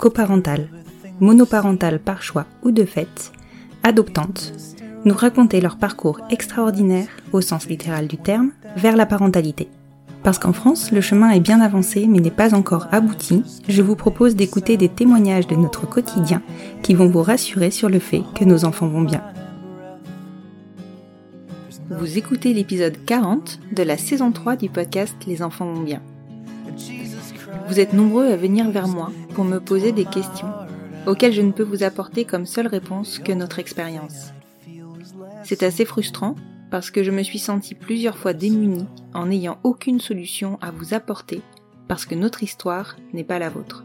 coparentales, monoparentales par choix ou de fait, adoptantes, nous raconter leur parcours extraordinaire, au sens littéral du terme, vers la parentalité. Parce qu'en France, le chemin est bien avancé mais n'est pas encore abouti, je vous propose d'écouter des témoignages de notre quotidien qui vont vous rassurer sur le fait que nos enfants vont bien. Vous écoutez l'épisode 40 de la saison 3 du podcast Les enfants vont bien. Vous êtes nombreux à venir vers moi pour me poser des questions auxquelles je ne peux vous apporter comme seule réponse que notre expérience. C'est assez frustrant parce que je me suis sentie plusieurs fois démunie en n'ayant aucune solution à vous apporter parce que notre histoire n'est pas la vôtre.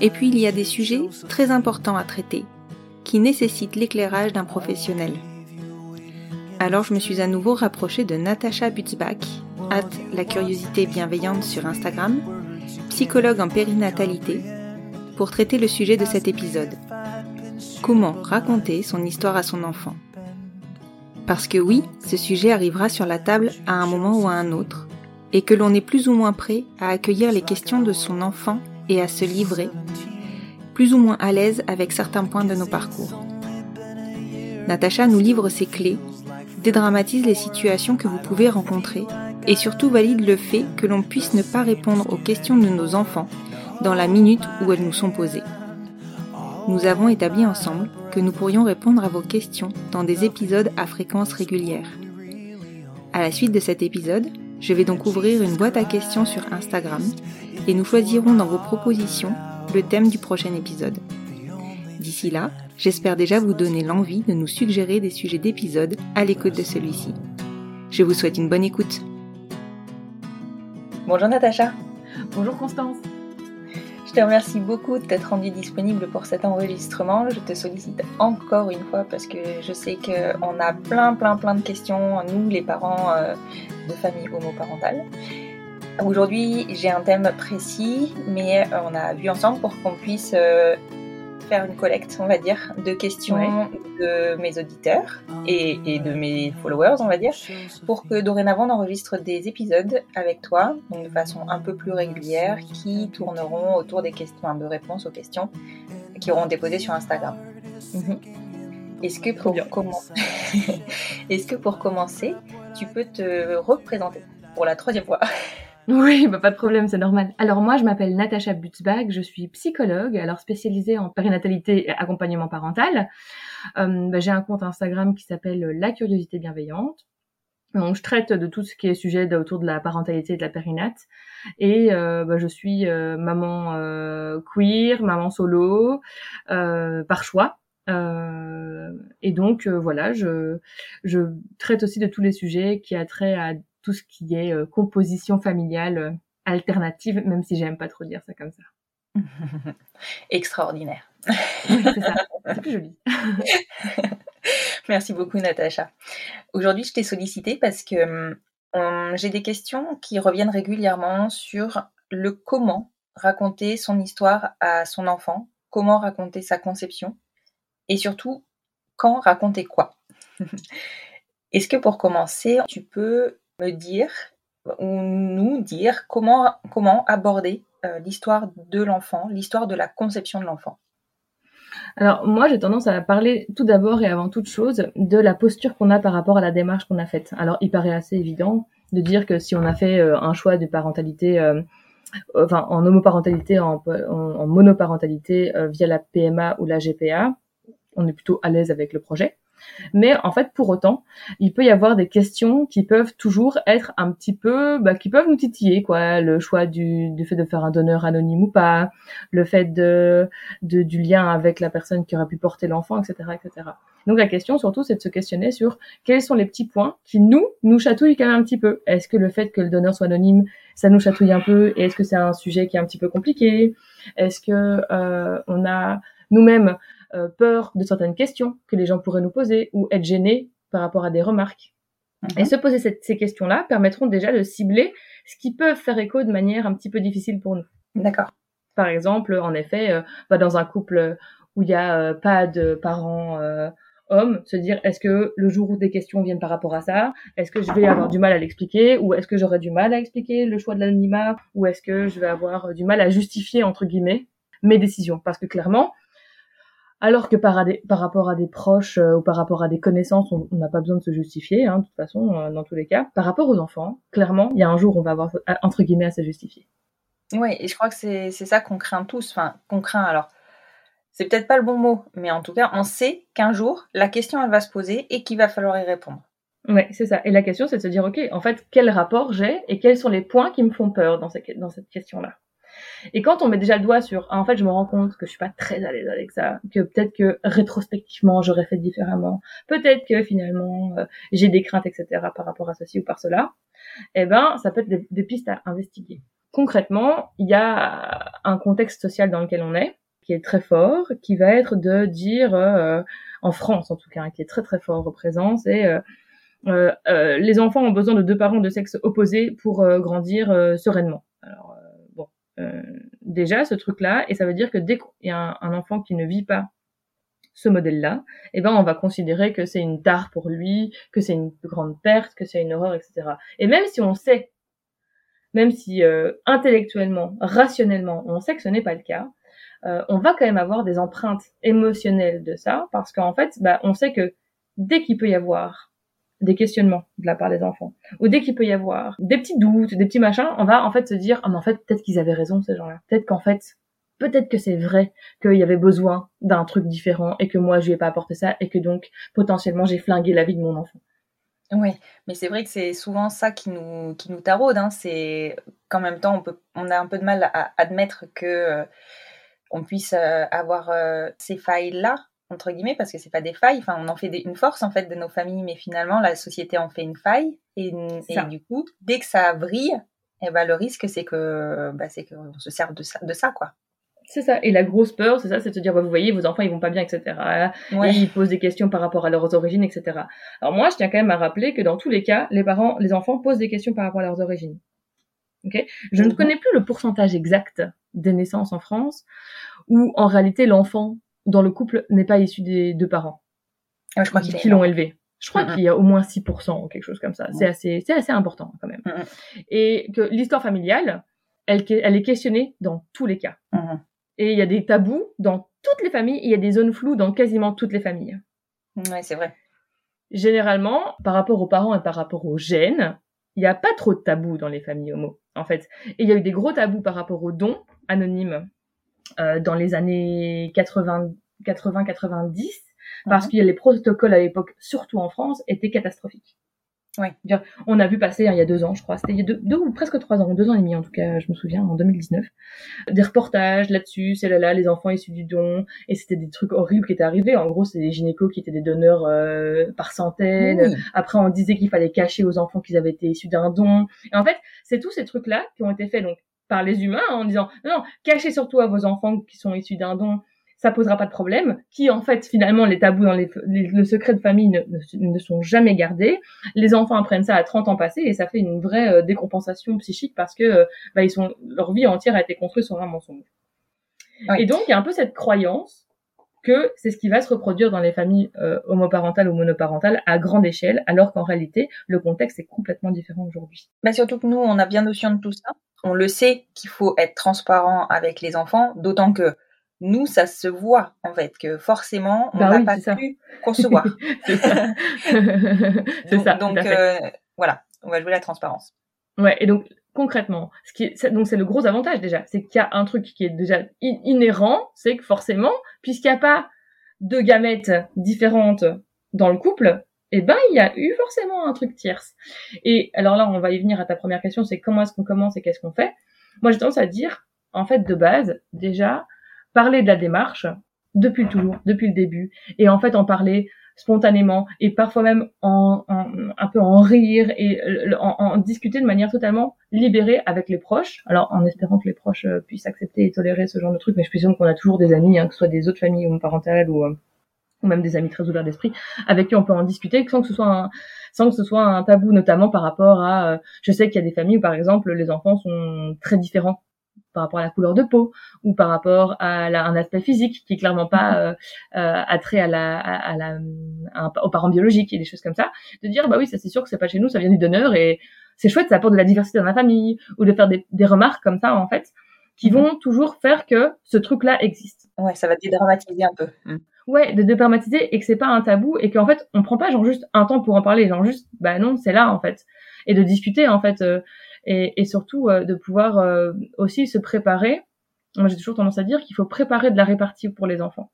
Et puis il y a des sujets très importants à traiter qui nécessitent l'éclairage d'un professionnel. Alors je me suis à nouveau rapprochée de Natacha Butzbach, hâte la curiosité bienveillante sur Instagram, psychologue en périnatalité, pour traiter le sujet de cet épisode. Comment raconter son histoire à son enfant? Parce que oui, ce sujet arrivera sur la table à un moment ou à un autre, et que l'on est plus ou moins prêt à accueillir les questions de son enfant et à se livrer, plus ou moins à l'aise avec certains points de nos parcours. Natacha nous livre ses clés, dédramatise les situations que vous pouvez rencontrer et surtout valide le fait que l'on puisse ne pas répondre aux questions de nos enfants dans la minute où elles nous sont posées. Nous avons établi ensemble que nous pourrions répondre à vos questions dans des épisodes à fréquence régulière. À la suite de cet épisode, je vais donc ouvrir une boîte à questions sur Instagram et nous choisirons dans vos propositions le thème du prochain épisode. D'ici là, j'espère déjà vous donner l'envie de nous suggérer des sujets d'épisodes à l'écoute de celui-ci. Je vous souhaite une bonne écoute. Bonjour Natacha. Bonjour Constance. Je te remercie beaucoup de t'être rendue disponible pour cet enregistrement. Je te sollicite encore une fois parce que je sais qu'on a plein, plein, plein de questions, nous, les parents euh, de familles homoparentales. Aujourd'hui, j'ai un thème précis, mais euh, on a vu ensemble pour qu'on puisse euh, faire une collecte, on va dire, de questions de mes auditeurs et, de mes followers, on va dire, pour que dorénavant on enregistre des épisodes avec toi, donc de façon un peu plus régulière, qui tourneront autour des questions, de réponses aux questions qui auront déposées sur Instagram. Mhm. Est-ce que pour commencer, est-ce que pour commencer, tu peux te représenter pour la troisième fois? Oui, bah pas de problème, c'est normal. Alors moi, je m'appelle Natacha Butzbach, je suis psychologue, alors spécialisée en périnatalité et accompagnement parental. Euh, bah, j'ai un compte Instagram qui s'appelle La Curiosité Bienveillante. Donc, je traite de tout ce qui est sujet autour de la parentalité et de la périnate. Et euh, bah, je suis euh, maman queer, maman solo, par choix. et donc voilà, je, je traite aussi de tous les sujets qui a trait à tout ce qui est euh, composition familiale euh, alternative, même si j'aime pas trop dire ça comme ça. Extraordinaire. c'est ça, c'est plus joli. Merci beaucoup Natacha. Aujourd'hui, je t'ai sollicité parce que hum, j'ai des questions qui reviennent régulièrement sur le comment raconter son histoire à son enfant comment raconter sa conception et surtout quand raconter quoi. Est-ce que pour commencer, tu peux me dire ou nous dire comment, comment aborder euh, l'histoire de l'enfant, l'histoire de la conception de l'enfant alors moi j'ai tendance à parler tout d'abord et avant toute chose de la posture qu'on a par rapport à la démarche qu'on a faite. Alors il paraît assez évident de dire que si on a fait euh, un choix de parentalité, euh, enfin en homoparentalité, en, en monoparentalité via la PMA ou la GPA, on est plutôt à l'aise avec le projet. Mais en fait, pour autant, il peut y avoir des questions qui peuvent toujours être un petit peu, bah, qui peuvent nous titiller, quoi. Le choix du, du fait de faire un donneur anonyme ou pas, le fait de, de du lien avec la personne qui aurait pu porter l'enfant, etc., etc. Donc la question surtout, c'est de se questionner sur quels sont les petits points qui nous nous chatouillent quand même un petit peu. Est-ce que le fait que le donneur soit anonyme, ça nous chatouille un peu? Et est-ce que c'est un sujet qui est un petit peu compliqué? Est-ce que euh, on a nous-mêmes euh, peur de certaines questions que les gens pourraient nous poser ou être gênés par rapport à des remarques. Et se poser ces questions-là permettront déjà de cibler ce qui peut faire écho de manière un petit peu difficile pour nous. D'accord. Par exemple, en effet, euh, bah, dans un couple où il n'y a euh, pas de parents hommes, se dire est-ce que le jour où des questions viennent par rapport à ça, est-ce que je vais avoir du mal à l'expliquer ou est-ce que j'aurai du mal à expliquer le choix de l'anonymat ou est-ce que je vais avoir du mal à justifier entre guillemets mes décisions? Parce que clairement alors que par, par rapport à des proches euh, ou par rapport à des connaissances, on n'a pas besoin de se justifier, hein, de toute façon, euh, dans tous les cas. Par rapport aux enfants, clairement, il y a un jour où on va avoir, entre guillemets, à se justifier. Oui, et je crois que c'est ça qu'on craint tous. Enfin, qu'on craint, alors, c'est peut-être pas le bon mot, mais en tout cas, on sait qu'un jour, la question, elle va se poser et qu'il va falloir y répondre. Oui, c'est ça. Et la question, c'est de se dire, OK, en fait, quel rapport j'ai et quels sont les points qui me font peur dans cette question-là? Et quand on met déjà le doigt sur, en fait, je me rends compte que je suis pas très à l'aise avec ça, que peut-être que rétrospectivement j'aurais fait différemment, peut-être que finalement euh, j'ai des craintes, etc. par rapport à ceci ou par cela, eh ben, ça peut être des, pistes à investiguer. Concrètement, il y a un contexte social dans lequel on est, qui est très fort, qui va être de dire, euh, en France en tout cas, qui est très très fort présent, c'est euh, les enfants ont besoin de deux parents de sexe opposé pour grandir sereinement. Déjà ce truc-là, et ça veut dire que dès qu'il y a un, enfant qui ne vit pas ce modèle-là, eh ben on va considérer que c'est une tare pour lui, que c'est une grande perte, que c'est une horreur, etc. Et même si on sait, même si euh, intellectuellement, rationnellement, on sait que ce n'est pas le cas, euh, on va quand même avoir des empreintes émotionnelles de ça, parce qu'en fait, bah, on sait que dès qu'il peut y avoir des questionnements de la part des enfants, ou dès qu'il peut y avoir des petits doutes, des petits machins, on va en fait se dire, ah mais en fait peut-être qu'ils avaient raison ces gens-là, peut-être qu'en fait, peut-être que c'est vrai qu'il y avait besoin d'un truc différent et que moi je lui ai pas apporté ça et que donc potentiellement j'ai flingué la vie de mon enfant. Oui, mais c'est vrai que c'est souvent ça qui nous qui nous taraude. Hein. C'est qu'en même temps on peut on a un peu de mal à admettre que euh, on puisse euh, avoir euh, ces failles là entre guillemets, parce que c'est pas des failles. Enfin, on en fait une force en fait de nos familles, mais finalement la société en fait une faille. Et, du coup, dès que ça brille, eh ben, le risque c'est que bah, c'est qu'on se serve de ça, de ça quoi. C'est ça. Et la grosse peur, c'est ça, c'est de se dire, bah, vous voyez, vos enfants, ils vont pas bien, etc. Et ils posent des questions par rapport à leurs origines, etc. Alors moi, je tiens quand même à rappeler que dans tous les cas, les parents, les enfants posent des questions par rapport à leurs origines. Ok? Je ne mhm. connais plus le pourcentage exact des naissances en France où en réalité l'enfant dans le couple n'est pas issu des deux parents. Ah, je crois qui l'ont élevé. Je crois qu'il y a au moins 6% ou quelque chose comme ça. C'est assez, c'est assez important quand même. Et que l'histoire familiale, elle, elle est questionnée dans tous les cas. Et il y a des tabous dans toutes les familles. Il y a des zones floues dans quasiment toutes les familles. Ouais, c'est vrai. Généralement, par rapport aux parents et par rapport aux gènes, il n'y a pas trop de tabous dans les familles homo, en fait. Et il y a eu des gros tabous par rapport aux dons anonymes dans les années 80, 80-90, parce mhm. que les protocoles à l'époque, surtout en France, étaient catastrophiques. Ouais. On a vu passer hein, il y a deux ans, je crois, c'était il y a deux, deux, ou presque trois ans, deux ans et demi en tout cas, je me souviens, en 2019, des reportages là-dessus, c'est là là, les enfants issus du don, et c'était des trucs horribles qui étaient arrivés. En gros, c'était des gynécos qui étaient des donneurs euh, par centaines. Après, on disait qu'il fallait cacher aux enfants qu'ils avaient été issus d'un don. Et en fait, c'est tous ces trucs-là qui ont été faits donc par les humains en disant non, cachez surtout à vos enfants qui sont issus d'un don, ça posera pas de problème. Qui en fait finalement les tabous dans les, le secret de famille ne, ne, sont jamais gardés. Les enfants apprennent ça à 30 ans passés et ça fait une vraie euh, décompensation psychique parce que euh, bah, ils sont leur vie entière a été construite sur un mensonge. Et donc, il y a un peu cette croyance que c'est ce qui va se reproduire dans les familles euh, homoparentales ou monoparentales à grande échelle, alors qu'en réalité, le contexte est complètement différent aujourd'hui. Mais surtout que nous, on a bien notion de tout ça. On le sait qu'il faut être transparent avec les enfants, d'autant que nous, ça se voit en fait que forcément, on Bah n'a oui, pas ça. pu concevoir. c'est ça. donc, ça. donc, euh, voilà, on va jouer la transparence. Ouais, et donc concrètement, ce qui est, c'est- donc c'est le gros avantage déjà, c'est qu'il y a un truc qui est déjà in- inhérent, c'est que forcément, puisqu'il n'y a pas deux gamètes différentes dans le couple, eh ben il y a eu forcément un truc tierce. Et alors là, on va y venir à ta première question, c'est comment est-ce qu'on commence et qu'est-ce qu'on fait? Moi, j'ai tendance à dire, en fait, de base, déjà, parler de la démarche depuis toujours, depuis le début, et en fait en parler spontanément et parfois même en, en- un peu en rire et euh, en, en discuter de manière totalement libérée avec les proches. Alors en espérant que les proches euh, puissent accepter et tolérer ce genre de truc, mais je présume qu'on a toujours des amis, hein, que ce soit des autres familles ou, euh, ou même des amis très ouverts d'esprit, avec qui on peut en discuter sans que ce soit un, sans que ce soit un tabou, notamment par rapport à, euh, je sais qu'il y a des familles où par exemple les enfants sont très différents par rapport à la couleur de peau ou par rapport à la- un aspect physique qui est clairement pas euh, euh, attrait à la, à, à la, à aux parents biologiques et des choses comme ça, de dire bah oui ça c'est sûr que c'est pas chez nous, ça vient du donneur et c'est chouette, ça apporte de la diversité dans la famille ou de faire des, des remarques comme ça en fait qui vont toujours faire que ce truc-là existe. Ouais, ça va dédramatiser un peu. Ouais, de dédramatiser et que c'est pas un tabou et qu'en fait on prend pas genre juste un temps pour en parler, genre juste bah non c'est là en fait et de discuter en fait euh, et, et surtout euh, de pouvoir euh, aussi se préparer. Moi j'ai toujours tendance à dire qu'il faut préparer de la répartie pour les enfants.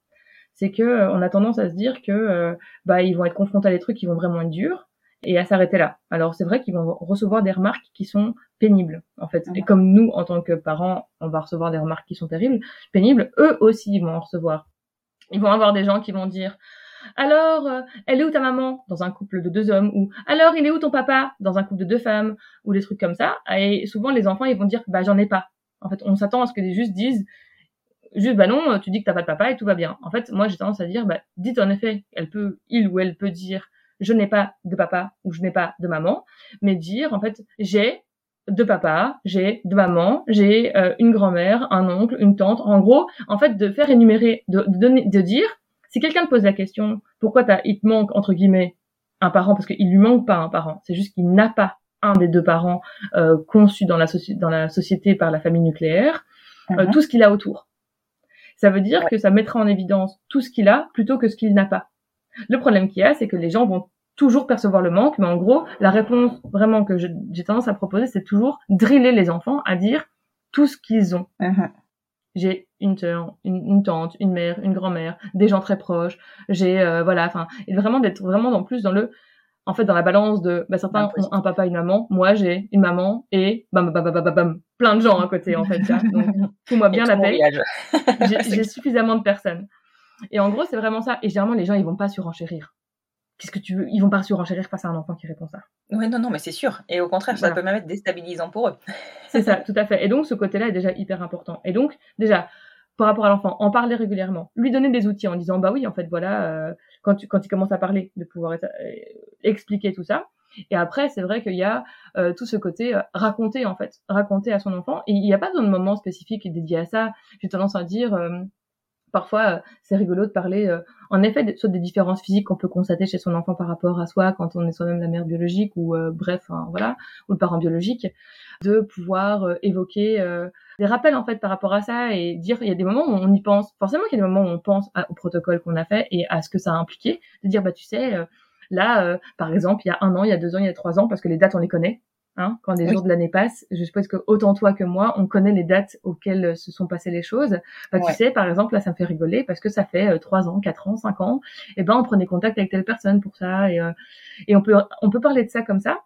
C'est que euh, on a tendance à se dire que euh, bah ils vont être confrontés à des trucs qui vont vraiment être durs et à s'arrêter là. Alors c'est vrai qu'ils vont recevoir des remarques qui sont pénibles en fait. Et comme nous en tant que parents, on va recevoir des remarques qui sont terribles, pénibles, eux aussi ils vont en recevoir. Ils vont avoir des gens qui vont dire alors, euh, elle est où ta maman dans un couple de deux hommes ou alors il est où ton papa dans un couple de deux femmes ou des trucs comme ça. Et souvent les enfants ils vont dire bah j'en ai pas. En fait, on s'attend à ce que les juste disent juste bah non, tu dis que t'as pas de papa et tout va bien. En fait, moi j'ai tendance à dire bah dites en effet, elle peut il ou elle peut dire je n'ai pas de papa ou je n'ai pas de maman, mais dire en fait j'ai de papa, j'ai de maman, j'ai euh, une grand-mère, un oncle, une tante. En gros, en fait, de faire énumérer, de, de donner, de dire, si quelqu'un te pose la question, pourquoi t'as, il te manque entre guillemets un parent, parce qu'il lui manque pas un parent, c'est juste qu'il n'a pas un des deux parents euh, conçus dans la, dans la société par la famille nucléaire, euh, Mhm. tout ce qu'il a autour. Ça veut dire Ouais. que ça mettra en évidence tout ce qu'il a plutôt que ce qu'il n'a pas. Le problème qu'il y a, c'est que les gens vont toujours percevoir le manque, mais en gros, la réponse vraiment que j'ai tendance à proposer, c'est toujours driller les enfants à dire tout ce qu'ils ont. Mhm. J'ai une une, une tante, une mère, une grand-mère, des gens très proches. J'ai euh, voilà, enfin, et vraiment d'être vraiment en plus dans le, en fait, dans la balance de, bah, certains ont un papa, une maman. Moi, j'ai une maman et bam, bam, bam, bam, bam, bam, plein de gens à côté en fait. Donc, fous-moi bien la paix j'ai suffisamment de personnes. Et en gros, c'est vraiment ça. Et généralement, les gens, ils vont pas surenchérir. Qu'est-ce que tu veux? Ils vont pas surenchérir face à un enfant qui répond ça. Ouais, non, non, mais c'est sûr. Et au contraire, ça peut même être déstabilisant pour eux. C'est ça, tout à fait. Et donc, ce côté-là est déjà hyper important. Et donc, déjà, par rapport à l'enfant, en parler régulièrement, lui donner des outils en disant, bah oui, en fait, voilà, euh, quand tu quand il commence à parler, de pouvoir être- euh, expliquer tout ça. Et après, c'est vrai qu'il y a euh, tout ce côté euh, raconter en fait, raconter à son enfant. Et il n'y a pas besoin de moment spécifique dédié à ça. J'ai tendance à dire, euh, parfois, euh, c'est rigolo de parler, euh, en effet, soit des différences physiques qu'on peut constater chez son enfant par rapport à soi quand on est soi-même la mère biologique ou euh, bref, hein, voilà, ou le parent biologique, de pouvoir évoquer des rappels en fait par rapport à ça et dire il y a des moments où on y pense. Forcément qu'il y a des moments où on pense au protocole qu'on a fait et à ce que ça a impliqué, de dire bah tu sais euh, là euh, par exemple il y a un an, il y a deux ans, il y a trois ans parce que les dates on les connaît. Hein, quand les Oui. jours de l'année passent, je suppose que autant toi que moi, on connaît les dates auxquelles euh, se sont passées les choses. Bah, Ouais. Tu sais, par exemple, là, ça me fait rigoler parce que ça fait euh, trois ans, quatre ans, cinq ans. Et ben, on prenait contact avec telle personne pour ça, et, euh, et on peut on peut parler de ça comme ça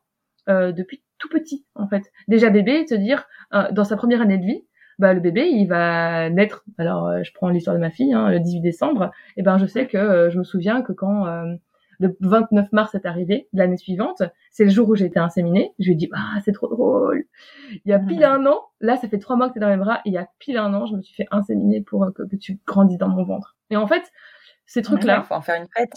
euh, depuis tout petit, en fait. Déjà bébé, te dire euh, dans sa première année de vie, bah le bébé, il va naître. Alors, euh, je prends l'histoire de ma fille, hein, le 18 décembre. Et ben, je sais que je me souviens que quand euh, le 29 mars est arrivé de l'année suivante, c'est le jour où j'ai été inséminée. Je lui ai dit, ah, c'est trop drôle. Il y a pile un an, là, ça fait trois mois que t'es dans mes bras, et il y a pile un an, je me suis fait inséminer pour euh, que, que tu grandisses dans mon ventre. Et en fait, ces Il trucs-là, faut en faire une fête.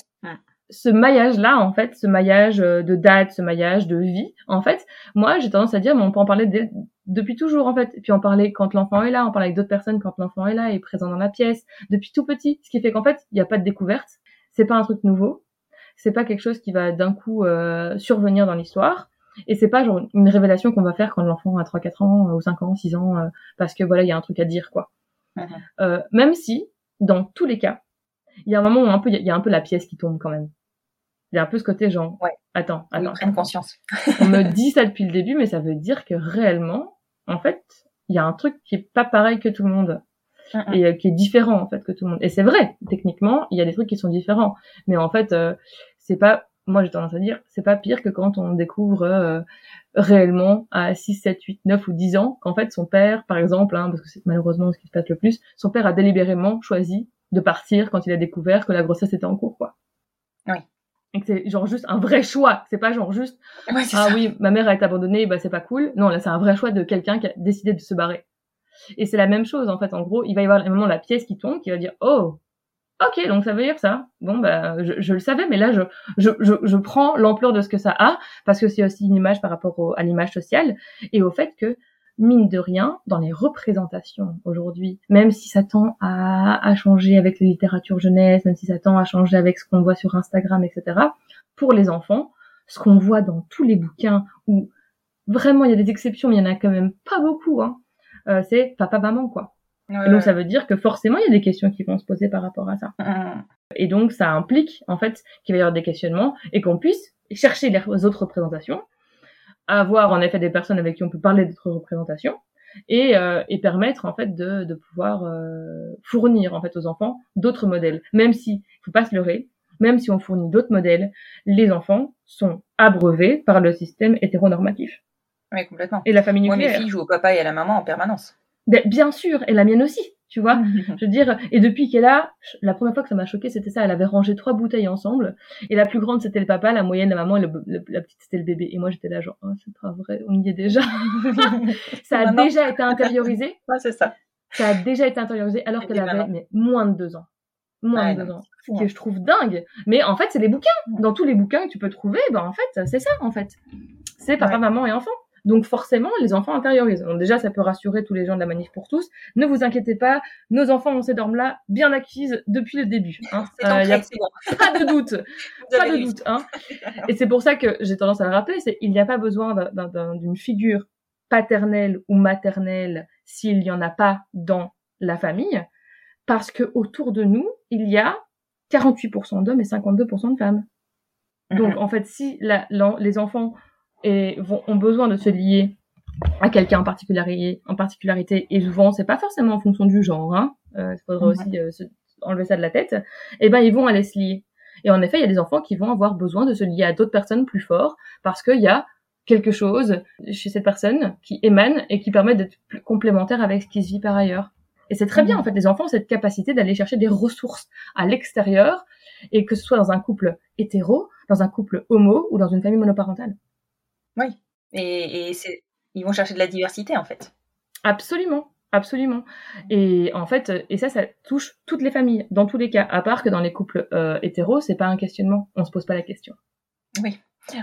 Ce maillage-là, en fait, ce maillage euh, de date, ce maillage de vie, en fait, moi, j'ai tendance à dire, mais on peut en parler depuis toujours, en fait. Et puis en parler quand l'enfant est là, on parle avec d'autres personnes quand l'enfant est là, est présent dans la pièce, depuis tout petit. Ce qui fait qu'en fait, il n'y a pas de découverte. C'est pas un truc nouveau. C'est pas quelque chose qui va d'un coup euh, survenir dans l'histoire. Et c'est pas genre une révélation qu'on va faire quand l'enfant a 3, 4 ans, ou 5 ans, 6 ans, parce que voilà, il y a un truc à dire, quoi. Mm-hmm. même si, dans tous les cas, il y a un moment où un peu, il y a un peu la pièce qui tombe quand même. Il y a un peu ce côté genre, ouais. attends, attends. Prenne conscience. on me dit ça depuis le début, mais ça veut dire que réellement, en fait, il y a un truc qui est pas pareil que tout le monde. Et euh, qui est différent, en fait, que tout le monde. Et c'est vrai, techniquement, il y a des trucs qui sont différents. Mais en fait, euh, c'est pas, moi j'ai tendance à dire, c'est pas pire que quand on découvre euh, réellement à 6, 7, 8, 9 ou 10 ans qu'en fait son père, par exemple, hein, parce que c'est malheureusement ce qui se passe le plus, son père a délibérément choisi de partir quand il a découvert que la grossesse était en cours, quoi. Oui. Et que c'est genre juste un vrai choix. C'est pas genre juste, ah oui, ma mère a été abandonnée, bah c'est pas cool. Non, là c'est un vrai choix de quelqu'un qui a décidé de se barrer. Et c'est la même chose, en fait. En gros, il va y avoir un moment la pièce qui tombe, qui va dire, oh, ok, donc ça veut dire ça. Bon, bah, je, je le savais, mais là, je, je, je, je prends l'ampleur de ce que ça a, parce que c'est aussi une image par rapport à l'image sociale, et au fait que mine de rien, dans les représentations aujourd'hui, même si ça tend à, à changer avec la littérature jeunesse, même si ça tend à changer avec ce qu'on voit sur Instagram, etc., pour les enfants, ce qu'on voit dans tous les bouquins, où vraiment il y a des exceptions, mais il y en a quand même pas beaucoup, hein, c'est papa-maman, quoi. Donc ça veut dire que forcément il y a des questions qui vont se poser par rapport à ça. Mmh. Et donc ça implique en fait qu'il va y avoir des questionnements et qu'on puisse chercher les autres représentations avoir en effet des personnes avec qui on peut parler d'autres représentations et, euh, et permettre en fait de, de pouvoir euh, fournir en fait aux enfants d'autres modèles. Même si, faut pas se leurrer, même si on fournit d'autres modèles, les enfants sont abreuvés par le système hétéronormatif. Oui, complètement. Et la famille nucléaire. Moi, mes filles jouent au papa et à la maman en permanence. Ben, bien sûr, et la mienne aussi tu vois. je veux dire, et depuis qu'elle a, la première fois que ça m'a choqué, c'était ça. Elle avait rangé trois bouteilles ensemble, et la plus grande c'était le papa, la moyenne la maman, et la petite c'était le bébé. Et moi j'étais là genre, oh, c'est pas vrai, on y est déjà. ça a déjà été intériorisé. Ouais, c'est ça. Ça a déjà été intériorisé alors qu'elle avait mais, moins de deux ans. Moins de deux ans. Ce que je trouve dingue. Mais en fait, c'est les bouquins. Dans tous les bouquins que tu peux trouver, ben en fait, c'est ça en fait. C'est papa, maman et enfant. Donc forcément, les enfants intériorisent. Donc déjà, ça peut rassurer tous les gens de la manif pour tous. Ne vous inquiétez pas, nos enfants ont ces normes-là bien acquises depuis le début. Hein. Euh, a pas de doute, pas de doute. Hein. Et c'est pour ça que j'ai tendance à le rappeler, c'est il n'y a pas besoin d'une figure paternelle ou maternelle s'il n'y en a pas dans la famille, parce que autour de nous, il y a 48% d'hommes et 52% de femmes. Donc mm-hmm. en fait, si la, les enfants et vont, ont besoin de se lier à quelqu'un en particularité, en particularité, et souvent c'est pas forcément en fonction du genre, hein, euh, il faudrait aussi euh, se, enlever ça de la tête, et eh ben ils vont aller se lier. Et en effet, il y a des enfants qui vont avoir besoin de se lier à d'autres personnes plus forts parce qu'il y a quelque chose chez cette personne qui émane et qui permet d'être plus complémentaire avec ce qui se vit par ailleurs. Et c'est très bien, en fait, les enfants ont cette capacité d'aller chercher des ressources à l'extérieur, et que ce soit dans un couple hétéro, dans un couple homo ou dans une famille monoparentale. Oui, et, et c'est, ils vont chercher de la diversité en fait. Absolument, absolument. Et en fait, et ça, ça touche toutes les familles, dans tous les cas, à part que dans les couples euh, hétéros, c'est pas un questionnement, on se pose pas la question. Oui,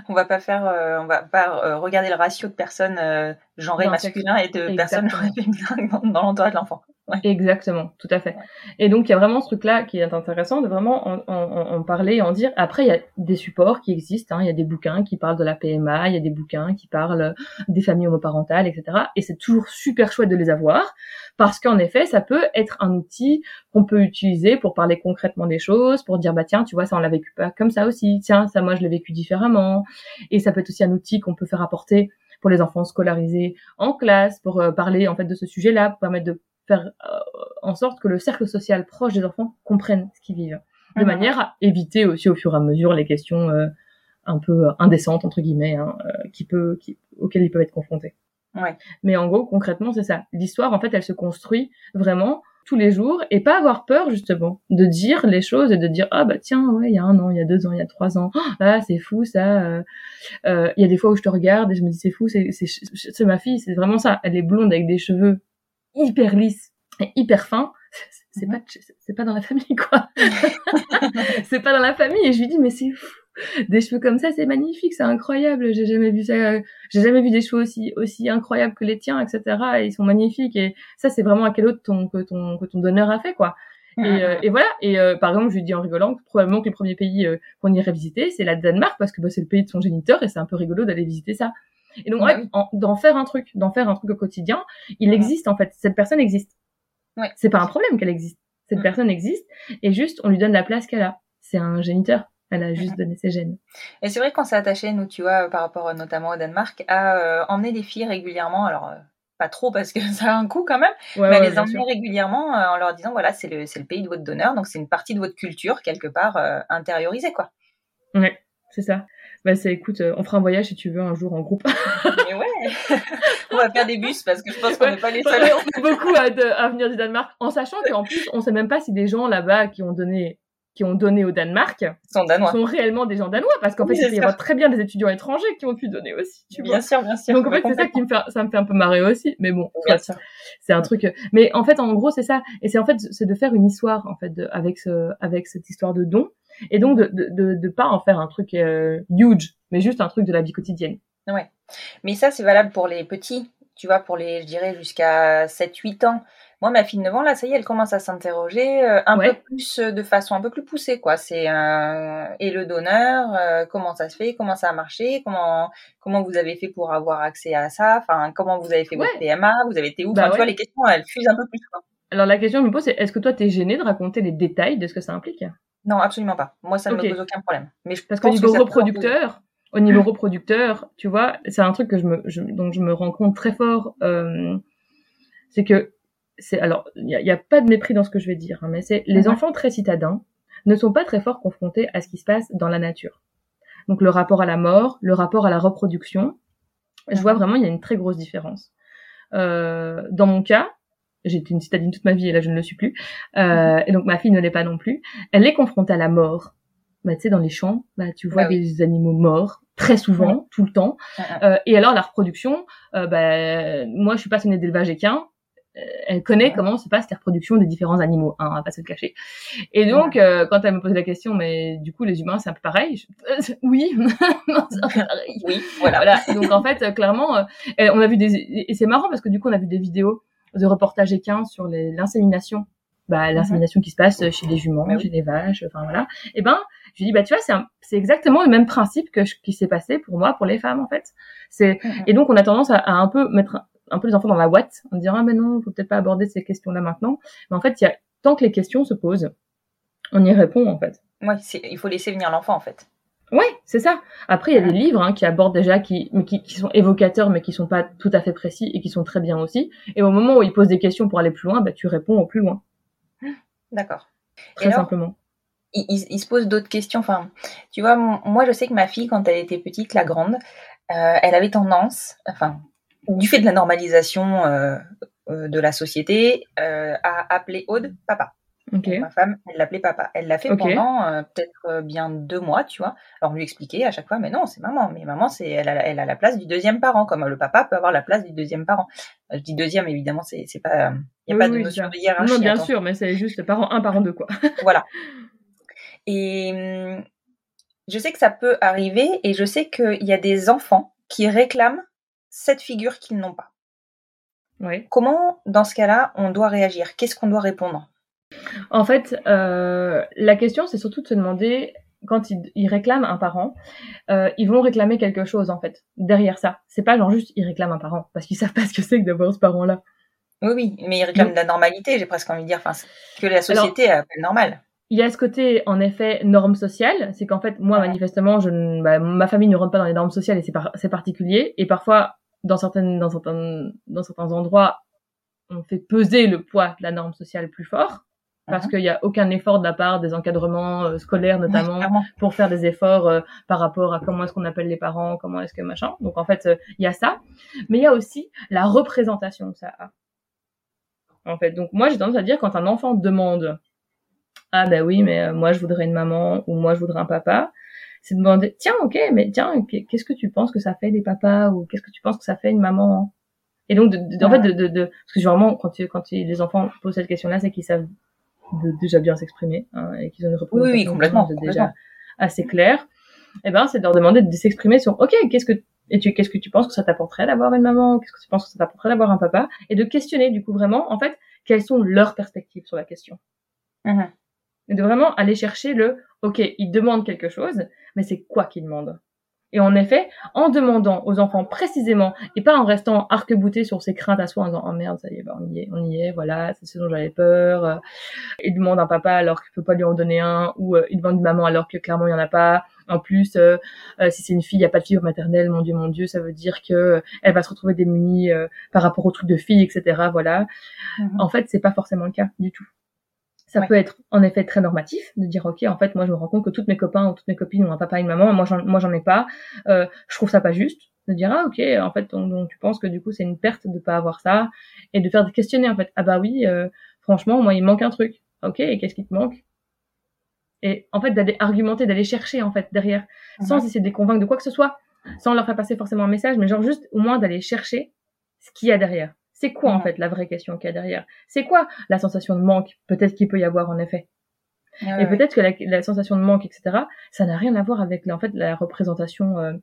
on va pas faire, euh, on va pas euh, regarder le ratio de personnes genrées masculines et de personnes féminines dans, dans l'entourage de l'enfant. Exactement, tout à fait. Et donc il y a vraiment ce truc-là qui est intéressant de vraiment en, en, en, parler et en dire. Après, il y a des supports qui existent. Hein. Il y a des bouquins qui parlent de la PMA, il y a des bouquins qui parlent des familles homoparentales, etc. Et c'est toujours super chouette de les avoir parce qu'en effet, ça peut être un outil qu'on peut utiliser pour parler concrètement des choses, pour dire bah tiens, tu vois, ça on l'a vécu pas comme ça aussi. Tiens, ça moi je l'ai vécu différemment. Et ça peut être aussi un outil qu'on peut faire apporter pour les enfants scolarisés en classe, pour euh, parler en fait de ce sujet-là, pour permettre de faire euh, en sorte que le cercle social proche des enfants comprenne ce qu'ils vivent, de mhm. manière à éviter aussi au fur et à mesure les questions euh, un peu indécentes entre guillemets, hein, euh, qui peut, qui, auxquelles ils peuvent être confrontés. Ouais. Mais en gros, concrètement, c'est ça. L'histoire, en fait, elle se construit vraiment tous les jours et pas avoir peur justement de dire les choses et de dire ah bah tiens ouais il y a un an il y a deux ans il y a trois ans ah c'est fou ça il y a des fois où je te regarde et je me dis c'est fou c'est ma fille c'est vraiment ça elle est blonde avec des cheveux hyper lisse et hyper fin. c'est pas c'est pas dans la famille quoi. c'est pas dans la famille et je lui dis mais c'est fou. Des cheveux comme ça, c'est magnifique, c'est incroyable. J'ai jamais vu ça. J'ai jamais vu des cheveux aussi aussi incroyables que les tiens, etc. Et ils sont magnifiques. Et ça, c'est vraiment à quel autre ton que ton que ton donneur a fait quoi. Et, euh, et, voilà. Et euh, par exemple, je lui dis en rigolant que probablement que le premier pays euh, qu'on irait visiter, c'est la Danemark parce que bah, c'est le pays de son géniteur et c'est un peu rigolo d'aller visiter ça. Et donc, d'en faire un truc, d'en faire un truc au quotidien, il existe en fait. Cette personne existe. Ouais. C'est pas un problème qu'elle existe. Cette mm. personne existe et juste on lui donne la place qu'elle a. C'est un géniteur. Elle a juste donné ses gènes. Et c'est vrai qu'on s'est attaché, nous, tu vois, par rapport notamment au Danemark, à emmener des filles régulièrement. Alors, pas trop parce que ça a un coût quand même, mais les emmener régulièrement euh, en leur disant voilà, c'est le, le, pays de votre donneur, donc c'est une partie de votre culture quelque part euh, intériorisée quoi. Ouais, c'est ça. Bah c'est écoute, euh, on fera un voyage si tu veux un jour en groupe. mais ouais, on va faire des bus parce que je pense qu'on n'est pas les seuls. on est beaucoup à, à, venir du Danemark, en sachant qu'en plus on sait même pas si des gens là-bas qui ont donné qui ont donné au Danemark sont danois. sont réellement des gens danois parce qu'en fait il y a très bien des étudiants étrangers qui ont pu donner aussi tu bien sûr bien sûr donc en fait c'est ça qui me fait ça me fait un peu marrer aussi. Mais bon c'est un truc mais en fait en gros c'est ça. Et c'est en fait c'est de faire une histoire en fait de, avec ce avec cette histoire de don et donc de de, de, pas en faire un truc euh, huge mais juste un truc de la vie quotidienne. Ouais. Mais ça c'est valable pour les petits. Tu vois pour les je dirais jusqu'à 7 8 ans. Moi, ma fille de 9 ans, là, ça y est, elle commence à s'interroger euh, un peu plus, euh, de façon un peu plus poussée, quoi. C'est euh, et le donneur, euh, comment ça se fait, comment ça a marché, comment comment vous avez fait pour avoir accès à ça, enfin, comment vous avez fait votre PMA, vous avez été où, bah tu vois, les questions, elles fusent un peu plus, quoi. Alors la question que je me pose, c'est est-ce que toi, t'es gênée de raconter les détails de ce que ça implique? Non, absolument pas. Moi, ça ne me pose aucun problème. Mais je parce qu'au niveau reproducteur, au niveau reproducteur, tu vois, c'est un truc que je me, je, donc je me rends compte très fort, euh, c'est que c'est alors il n'y a, pas de mépris dans ce que je vais dire, hein, mais c'est les enfants très citadins ne sont pas très fort confrontés à ce qui se passe dans la nature. Donc le rapport à la mort, le rapport à la reproduction, je vois vraiment il y a une très grosse différence. Euh, dans mon cas, j'étais une citadine toute ma vie et là je ne le suis plus, euh, et donc ma fille ne l'est pas non plus. Elle est confrontée à la mort. Bah, tu sais, dans les champs, bah, tu vois bah des animaux morts très souvent, tout le temps. Euh, et alors la reproduction, euh, bah, moi je suis passionnée d'élevage équin, euh, elle connaît comment se passe la reproduction des différents animaux, hein, on va pas se le cacher. Et donc, euh, quand elle me posait la question, mais du coup, les humains, c'est un peu pareil Oui, Oui, voilà. Donc, en fait, clairement, on a vu des... Et c'est marrant parce que du coup, on a vu des vidéos de reportages équins sur l'insémination. Bah, mhm. l'insémination qui se passe chez les juments, chez les vaches, enfin voilà. Et ben, je dis bah tu vois c'est c'est exactement le même principe que qui s'est passé pour moi pour les femmes en fait. C'est mhm. et donc on a tendance à, à, un peu mettre un peu les enfants dans la boîte en disant ah mais non, faut peut-être pas aborder ces questions-là maintenant. Mais en fait, il y a tant que les questions se posent, on y répond en fait. Oui, il faut laisser venir l'enfant en fait. Oui, c'est ça. Après, il y a des livres hein, qui abordent déjà, qui, qui, qui, sont évocateurs, mais qui sont pas tout à fait précis et qui sont très bien aussi. Et au moment où ils posent des questions pour aller plus loin, bah, tu réponds au plus loin. D'accord. Très simplement. Il, il, se pose d'autres questions. Enfin, tu vois, moi, je sais que ma fille, quand elle était petite, la grande, euh, elle avait tendance, enfin, du fait de la normalisation euh, euh, de la société, euh, à appeler Aude papa. Ma femme, elle l'appelait papa. Elle l'a fait pendant peut-être bien deux mois, tu vois. Alors, lui expliquer à chaque fois, mais non, c'est maman. Mais maman, c'est elle a, elle a la place du deuxième parent, comme le papa peut avoir la place du deuxième parent. Je dis deuxième, évidemment, c'est c'est pas, il y a pas de notion de hiérarchie. Non, bien sûr, mais c'est juste parent un, parent deux, quoi. voilà. Et hum, je sais que ça peut arriver, et je sais qu'il y a des enfants qui réclament cette figure qu'ils n'ont pas. Oui. Comment, dans ce cas-là, on doit réagir? Qu'est-ce qu'on doit répondre? En fait, euh, la question, c'est surtout de se demander, quand ils, réclament un parent, euh, ils vont réclamer quelque chose, en fait, derrière ça. C'est pas genre juste, ils réclament un parent, parce qu'ils savent pas ce que c'est que d'avoir ce parent-là. Oui, oui, mais ils réclament de la normalité, j'ai presque envie de dire, enfin, que la société appelle normal il y a ce côté, en effet, norme sociale. C'est qu'en fait, moi, manifestement, je, bah, ma famille ne rentre pas dans les normes sociales et c'est particulier. Et parfois, dans certaines, dans certains, dans certains endroits, on fait peser le poids de la norme sociale plus fort parce mhm. qu'il n'y a aucun effort de la part des encadrements euh, scolaires notamment pour faire des efforts euh, par rapport à comment est-ce qu'on appelle les parents, comment est-ce que machin. Donc en fait, euh, il y a ça, mais il y a aussi la représentation que ça a. En fait, donc moi j'ai tendance à dire quand un enfant demande ah ben oui mais moi je voudrais une maman ou moi je voudrais un papa, c'est demander tiens ok mais tiens qu'est-ce que tu penses que ça fait des papas ou qu'est-ce que tu penses que ça fait une maman et donc de, en fait de, de, de, parce que vraiment quand tu, quand tu, les enfants posent cette question là c'est qu'ils savent de déjà bien s'exprimer hein, et qu'ils ont une Oui, représentation oui, complètement, de déjà complètement. assez claire, eh ben c'est de leur demander de s'exprimer sur OK, qu'est-ce que et tu qu'est-ce que tu penses que ça t'apporterait d'avoir une maman Qu'est-ce que tu penses que ça t'apporterait d'avoir un papa Et de questionner du coup vraiment en fait quelles sont leurs perspectives sur la question. Mhm. Et de vraiment aller chercher le OK, ils demandent quelque chose, mais c'est quoi qu'ils demandent? Et en effet, en demandant aux enfants précisément et pas en restant arc-bouté sur ses craintes à soi en disant oh merde, ça y est, bah, on y est, on y est, voilà, c'est ce dont j'avais peur. euh, Il demande un papa alors qu'il peut pas lui en donner un ou euh, il demande une maman alors que clairement il y en a pas. En plus, euh, si c'est une fille, il y a pas de figure maternelle, mon dieu, mon dieu, ça veut dire que elle va se retrouver démunie euh, par rapport au truc de fille, etc. Voilà. Mhm. En fait, c'est pas forcément le cas du tout. Ça Ouais. peut être en effet très normatif de dire ok en fait moi je me rends compte que toutes mes copains ou toutes mes copines ont un papa et une maman moi j'en moi j'en ai pas. Euh, je trouve ça pas juste de dire ah ok en fait donc, donc tu penses que du coup c'est une perte de pas avoir ça et de faire des questionner en fait. Ah bah oui euh, franchement moi il manque un truc. Ok et qu'est-ce qui te manque? Et en fait d'aller argumenter d'aller chercher en fait derrière sans essayer de les convaincre de quoi que ce soit sans leur faire passer forcément un message mais genre juste au moins d'aller chercher ce qu'il y a derrière c'est quoi en fait la vraie question qu'il y a derrière? C'est quoi la sensation de manque peut-être qu'il peut y avoir en effet? Et ouais. peut-être que la, la sensation de manque, etc., ça n'a rien à voir avec en fait la représentation euh,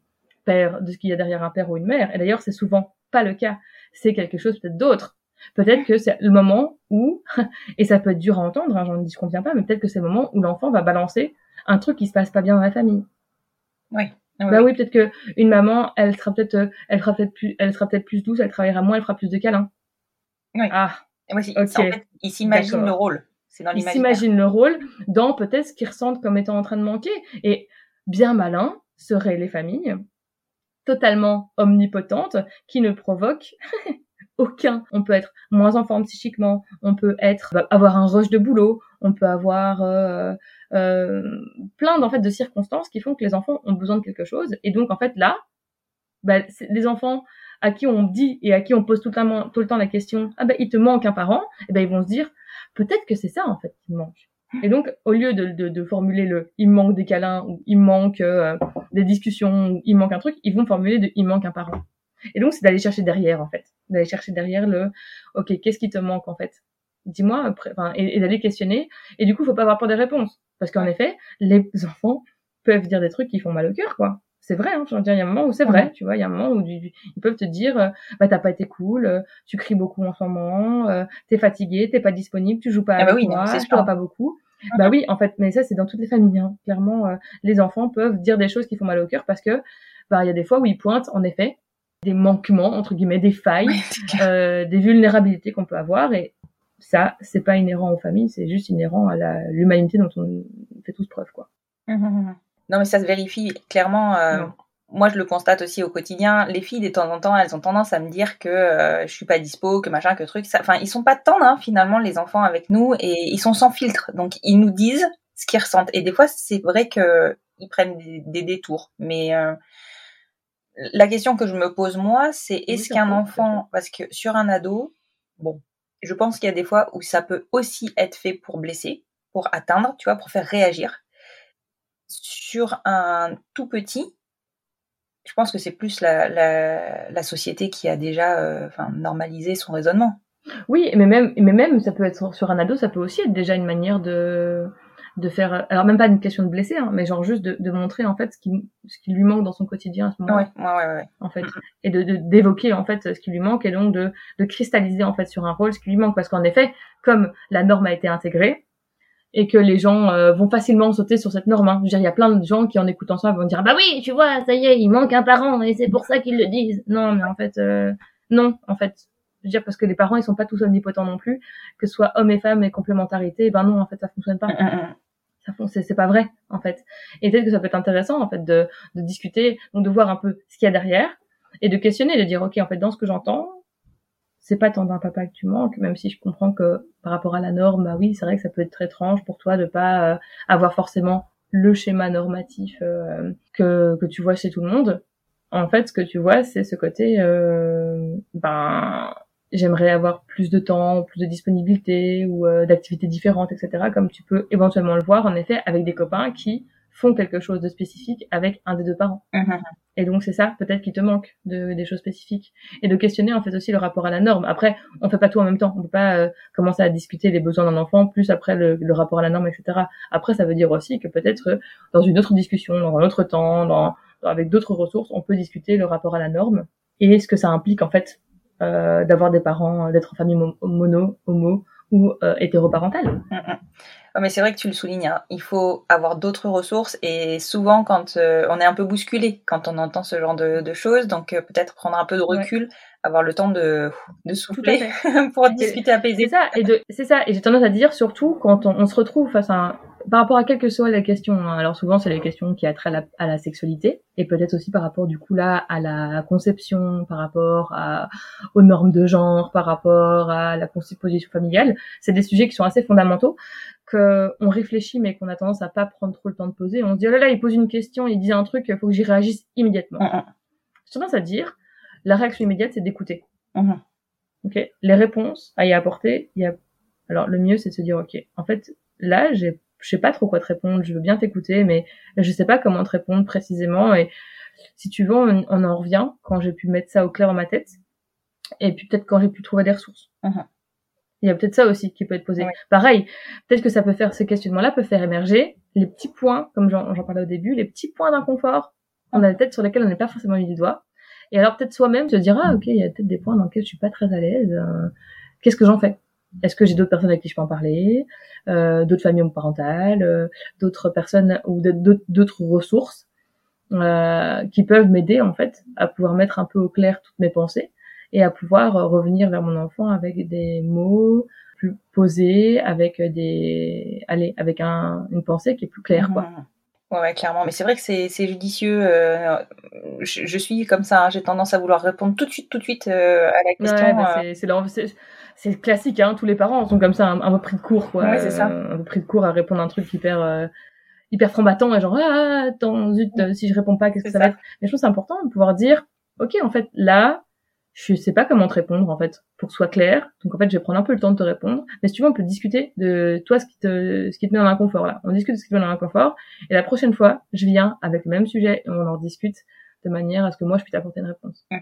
père de ce qu'il y a derrière un père ou une mère. Et d'ailleurs, c'est souvent pas le cas. C'est quelque chose peut-être d'autre. Peut-être que c'est le moment où, et ça peut être dur à entendre, hein, j'en dis qu'on vient pas, mais peut-être que c'est le moment où l'enfant va balancer un truc qui se passe pas bien dans la famille. Ouais, Bah oui, peut-être que une maman, elle sera peut-être, euh, elle fera peut-être plus, elle sera peut-être plus douce, elle travaillera moins, elle fera plus de câlins. Oui. Ah, Et moi, c'est- Ok. c'est- en fait, il s'imagine D'accord. le rôle. C'est dans ils s'imaginent le rôle dans peut-être ce qu'ils ressentent comme étant en train de manquer. Et bien malin seraient les familles totalement omnipotentes qui ne provoquent aucun. On peut être moins en forme psychiquement, on peut être bah, avoir un rush de boulot, on peut avoir euh, plein en fait de circonstances qui font que les enfants ont besoin de quelque chose. Et donc en fait là, bah, des enfants à qui on dit et à qui on pose tout le temps, tout le temps la question ah ben il te manque un parent, et ben ils vont se dire peut-être que c'est ça en fait qui manque. Et donc au lieu de, de, de formuler le il manque des câlins ou il manque euh, des discussions ou il manque un truc, ils vont formuler de il manque un parent. Et donc c'est d'aller chercher derrière en fait, d'aller chercher derrière le ok qu'est-ce qui te manque en fait, dis-moi et, et d'aller questionner. Et du coup faut pas avoir peur des réponses parce qu'en effet les enfants peuvent dire des trucs qui font mal au cœur quoi. C'est vrai, hein, je veux dire, il y a un moment où c'est vrai, tu vois, il y a un moment où du- du- ils peuvent te dire, euh, bah t'as pas été cool, euh, tu cries beaucoup en ce moment, euh, t'es fatigué, t'es pas disponible, tu joues pas Ah bah avec oui, moi, vois pas beaucoup. Bah oui, en fait, mais ça c'est dans toutes les familles. Hein. Clairement, euh, les enfants peuvent dire des choses qui font mal au cœur parce que bah il y a des fois où ils pointent en effet des manquements entre guillemets, des failles, euh, des vulnérabilités qu'on peut avoir et ça c'est pas inhérent aux familles, c'est juste inhérent à l'humanité dont on fait tous preuve quoi. Mhm. Non, mais ça se vérifie clairement. euh, moi, je le constate aussi au quotidien. Les filles, de temps en temps, elles ont tendance à me dire que euh, je suis pas dispo, que machin, que truc. Ça... Enfin, ils sont pas tendres, hein, finalement, les enfants avec nous, et ils sont sans filtre. Donc, ils nous disent ce qu'ils ressentent. Et des fois, c'est vrai que ils prennent des, des détours. Mais euh, la question que je me pose moi, c'est est-ce qu'un enfant, parce que sur un ado, bon, je pense qu'il y a des fois où ça peut aussi être fait pour blesser, pour atteindre, tu vois, pour faire réagir sur un tout petit, je pense que c'est plus la, société qui a déjà euh, normalisé son raisonnement. Oui, mais même, mais même, ça peut être sur un ado, ça peut aussi être déjà une manière de, de faire, alors même pas une question de blesser, hein, mais genre juste de, de montrer en fait ce qui, ce qui lui manque dans son quotidien à ce moment Ouais, ouais, ouais, ouais. en fait, et de de- d'évoquer en fait ce qui lui manque et donc de, de cristalliser en fait sur un rôle ce qui lui manque parce qu'en effet, comme la norme a été intégrée et que les gens euh, vont facilement sauter sur cette norme, hein. je veux dire, il y a plein de gens qui en écoutant ça vont dire bah oui, tu vois, ça y est, il manque un parent et c'est pour ça qu'ils le disent. Non, mais en fait, euh, non, en fait. Je veux dire, parce que les parents, ils sont pas tous omnipotents non plus, que ce soit hommes et femmes et complémentarité, ben non, en fait, ça fonctionne pas C'est pas vrai en fait. Et peut-être que ça peut être intéressant en fait de, de discuter donc de voir un peu ce qu'il y a derrière et de questionner de dire ok en fait dans ce que j'entends c'est pas tant d'un papa que tu manques même si je comprends que par rapport à la norme bah oui c'est vrai que ça peut être très étrange pour toi de pas euh, avoir forcément le schéma normatif euh, que que tu vois chez tout le monde. En fait ce que tu vois c'est ce côté euh, ben j'aimerais avoir plus de temps, plus de disponibilité ou euh, d'activités différentes, etc. Comme tu peux éventuellement le voir en effet avec des copains qui font quelque chose de spécifique avec un des deux parents. Mhm. Et donc c'est ça peut-être qui te manque de des choses spécifiques et de questionner en fait aussi le rapport à la norme. Après, on fait pas tout en même temps. On peut pas euh, commencer à discuter les besoins d'un enfant plus après le, le, rapport à la norme, etc. Après, ça veut dire aussi que peut-être euh, dans une autre discussion, dans un autre temps, dans, avec d'autres ressources, on peut discuter le rapport à la norme et ce que ça implique en fait d'avoir des parents, d'être en famille mono, homo ou euh, hétéroparentale. Mm, mm. Oh, mais c'est vrai que tu le soulignes, hein. il faut avoir d'autres ressources et souvent quand euh, on est un peu bousculé quand on entend ce genre de, de choses, donc euh, peut-être prendre un peu de recul, avoir le temps de, de souffler pour discuter apaisé. C'est ça, et de, c'est ça, et j'ai tendance à dire surtout quand on, on, se retrouve face à un, par rapport à quelle que soit la question. Hein. Alors souvent c'est les questions qui attrait à la, à la sexualité et peut-être aussi par rapport du coup là à la conception, par rapport à, aux normes de genre, par rapport à la constitution familiale. C'est des sujets qui sont assez fondamentaux qu'on réfléchit mais qu'on a tendance à pas prendre trop le temps de poser. On se dit oh là là, il pose une question, il dit un truc, il faut que j'y réagisse immédiatement. Mm J'ai tendance à dire la réaction immédiate c'est d'écouter. Mm Ok, les réponses à y apporter, il y a alors le mieux c'est de se dire ok, en fait là j'ai je sais pas trop quoi te répondre, je veux bien t'écouter mais je sais pas comment te répondre précisément et si tu veux on, en revient quand j'ai pu mettre ça au clair dans ma tête et puis peut-être quand j'ai pu trouver des ressources. Mm il y a peut-être ça aussi qui peut être posé. Pareil, peut-être que ça peut faire, ces questionnements-là peuvent faire émerger les petits points, comme j'en parlais au début, les petits points d'inconfort on a la tête sur lesquels on n'est pas forcément mis du doigt. Et alors peut-être soi-même se dire, ah ok, il y a peut-être des points dans lesquels je suis pas très à l'aise. Euh, qu'est-ce que j'en fais? Est-ce que j'ai d'autres personnes avec qui je peux en parler euh, D'autres familles parentales euh, D'autres personnes ou d'autres ressources euh, qui peuvent m'aider en fait à pouvoir mettre un peu au clair toutes mes pensées et à pouvoir euh, revenir vers mon enfant avec des mots plus posés, avec des, allez, avec un, une pensée qui est plus claire, quoi. Mmh. Ouais, clairement. Mais c'est vrai que c'est, judicieux. Euh, je, je, suis comme ça. Hein. J'ai tendance à vouloir répondre tout de suite, tout de suite euh, à la question. Ouais, bah c'est, c'est, classique. Hein. Tous les parents sont comme ça, un, un peu pris de cours, quoi. Ouais, c'est ça. Un peu pris de cours à répondre à un truc hyper, hyper frambattant et genre ah attends zut, si je réponds pas, qu'est-ce que ça, ça va être? Mais je trouve c'est important de pouvoir dire, ok, en fait là, je sais pas comment te répondre en fait pour que ce soit clair. Donc en fait, je vais prendre un peu le temps de te répondre. Mais si tu veux, on peut discuter de toi ce qui te ce qui te met dans l'inconfort là. On discute de ce qui te met dans l'inconfort et la prochaine fois, je viens avec le même sujet et on en discute de manière à ce que moi je puisse t'apporter une réponse. Mmh